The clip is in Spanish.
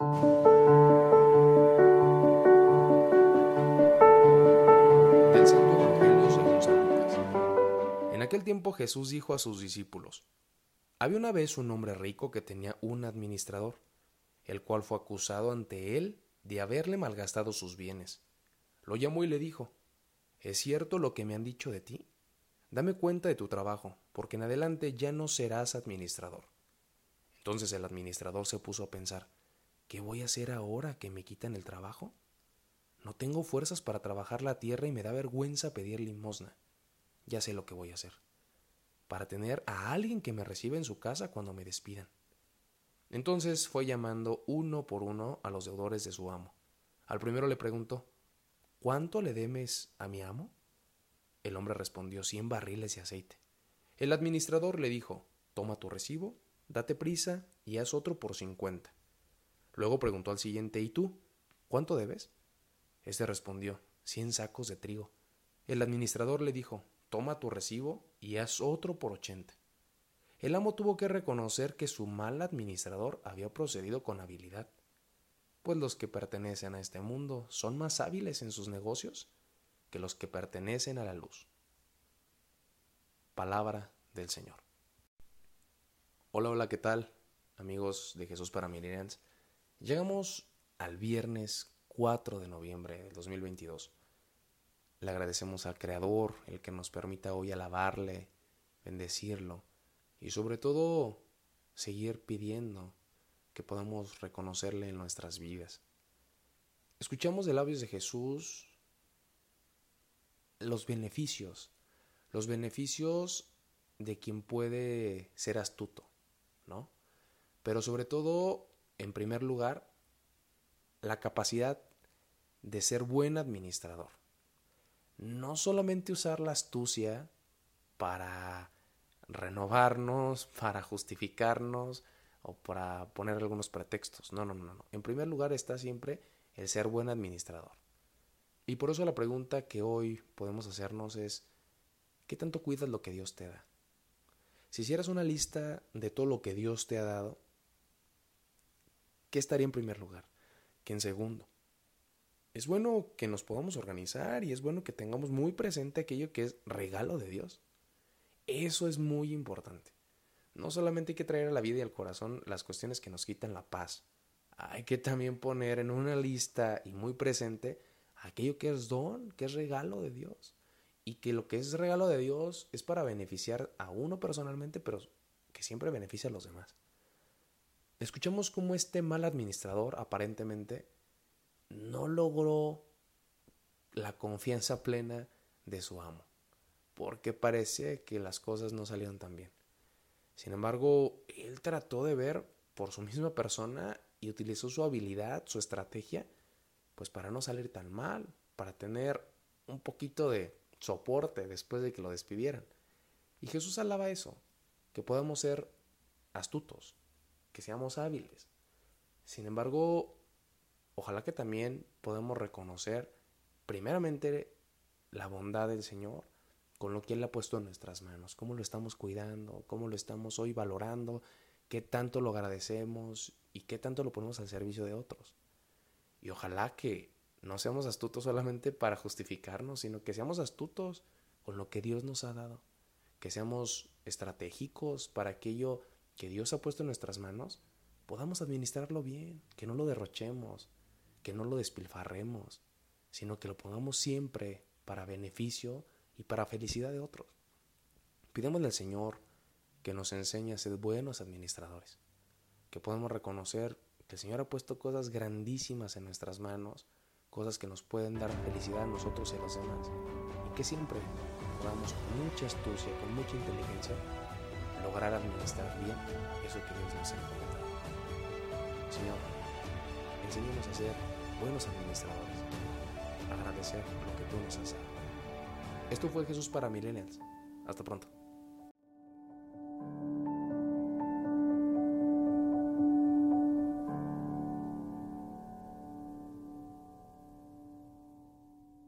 Del Santo Evangelio según San Lucas. En aquel tiempo Jesús dijo a sus discípulos, Había una vez un hombre rico que tenía un administrador, el cual fue acusado ante él de haberle malgastado sus bienes. Lo llamó y le dijo, ¿Es cierto lo que me han dicho de ti? Dame cuenta de tu trabajo, porque en adelante ya no serás administrador. Entonces el administrador se puso a pensar, ¿qué voy a hacer ahora que me quitan el trabajo? No tengo fuerzas para trabajar la tierra y me da vergüenza pedir limosna. Ya sé lo que voy a hacer. Para tener a alguien que me reciba en su casa cuando me despidan. Entonces fue llamando uno por uno a los deudores de su amo. Al primero le preguntó, ¿Cuánto le demes a mi amo? El hombre respondió, cien barriles de aceite. El administrador le dijo, toma tu recibo, date prisa y haz otro por cincuenta. Luego preguntó al siguiente, ¿y tú? ¿Cuánto debes? Este respondió, cien sacos de trigo. El administrador le dijo, toma tu recibo y haz otro por ochenta. El amo tuvo que reconocer que su mal administrador había procedido con habilidad, pues los que pertenecen a este mundo son más hábiles en sus negocios que los que pertenecen a la luz. Palabra del Señor. Hola, hola, ¿qué tal? Amigos de Jesús para Millennials. Llegamos al viernes 4 de noviembre del 2022. Le agradecemos al Creador el que nos permita hoy alabarle, bendecirlo y sobre todo seguir pidiendo que podamos reconocerle en nuestras vidas. Escuchamos de labios de Jesús los beneficios, los beneficios de quien puede ser astuto, ¿no? Pero sobre todo, en primer lugar, la capacidad de ser buen administrador. No solamente usar la astucia para renovarnos, para justificarnos o para poner algunos pretextos. No, no, no, no. En primer lugar está siempre el ser buen administrador. Y por eso la pregunta que hoy podemos hacernos es, ¿qué tanto cuidas lo que Dios te da? Si hicieras una lista de todo lo que Dios te ha dado, ¿qué estaría en primer lugar? ¿Qué en segundo? Es bueno que nos podamos organizar y es bueno que tengamos muy presente aquello que es regalo de Dios. Eso es muy importante. No solamente hay que traer a la vida y al corazón las cuestiones que nos quitan la paz. Hay que también poner en una lista y muy presente aquello que es don, que es regalo de Dios. Y que lo que es regalo de Dios es para beneficiar a uno personalmente, pero que siempre beneficia a los demás. Escuchamos cómo este mal administrador aparentemente no logró la confianza plena de su amo, porque parece que las cosas no salieron tan bien. Sin embargo, él trató de ver por su misma persona y utilizó su habilidad, su estrategia, pues para no salir tan mal, para tener un poquito de soporte después de que lo despidieran. Y Jesús alaba eso, que podamos ser astutos, que seamos hábiles. Sin embargo, ojalá que también podamos reconocer primeramente la bondad del Señor con lo que Él ha puesto en nuestras manos, cómo lo estamos cuidando, cómo lo estamos hoy valorando, qué tanto lo agradecemos y qué tanto lo ponemos al servicio de otros. Y ojalá que no seamos astutos solamente para justificarnos, sino que seamos astutos con lo que Dios nos ha dado, que seamos estratégicos para aquello que Dios ha puesto en nuestras manos, podamos administrarlo bien, que no lo derrochemos, que no lo despilfarremos, sino que lo pongamos siempre para beneficio y para felicidad de otros. Pidémosle al Señor que nos enseñe a ser buenos administradores, que podamos reconocer que el Señor ha puesto cosas grandísimas en nuestras manos, cosas que nos pueden dar felicidad a nosotros y a los demás, y que siempre podamos con mucha astucia, con mucha inteligencia, lograr administrar bien eso que Dios nos ha encomendado. Señor, enséñanos a ser buenos administradores, agradecer lo que tú nos has dado. Esto fue Jesús para Millennials. Hasta pronto.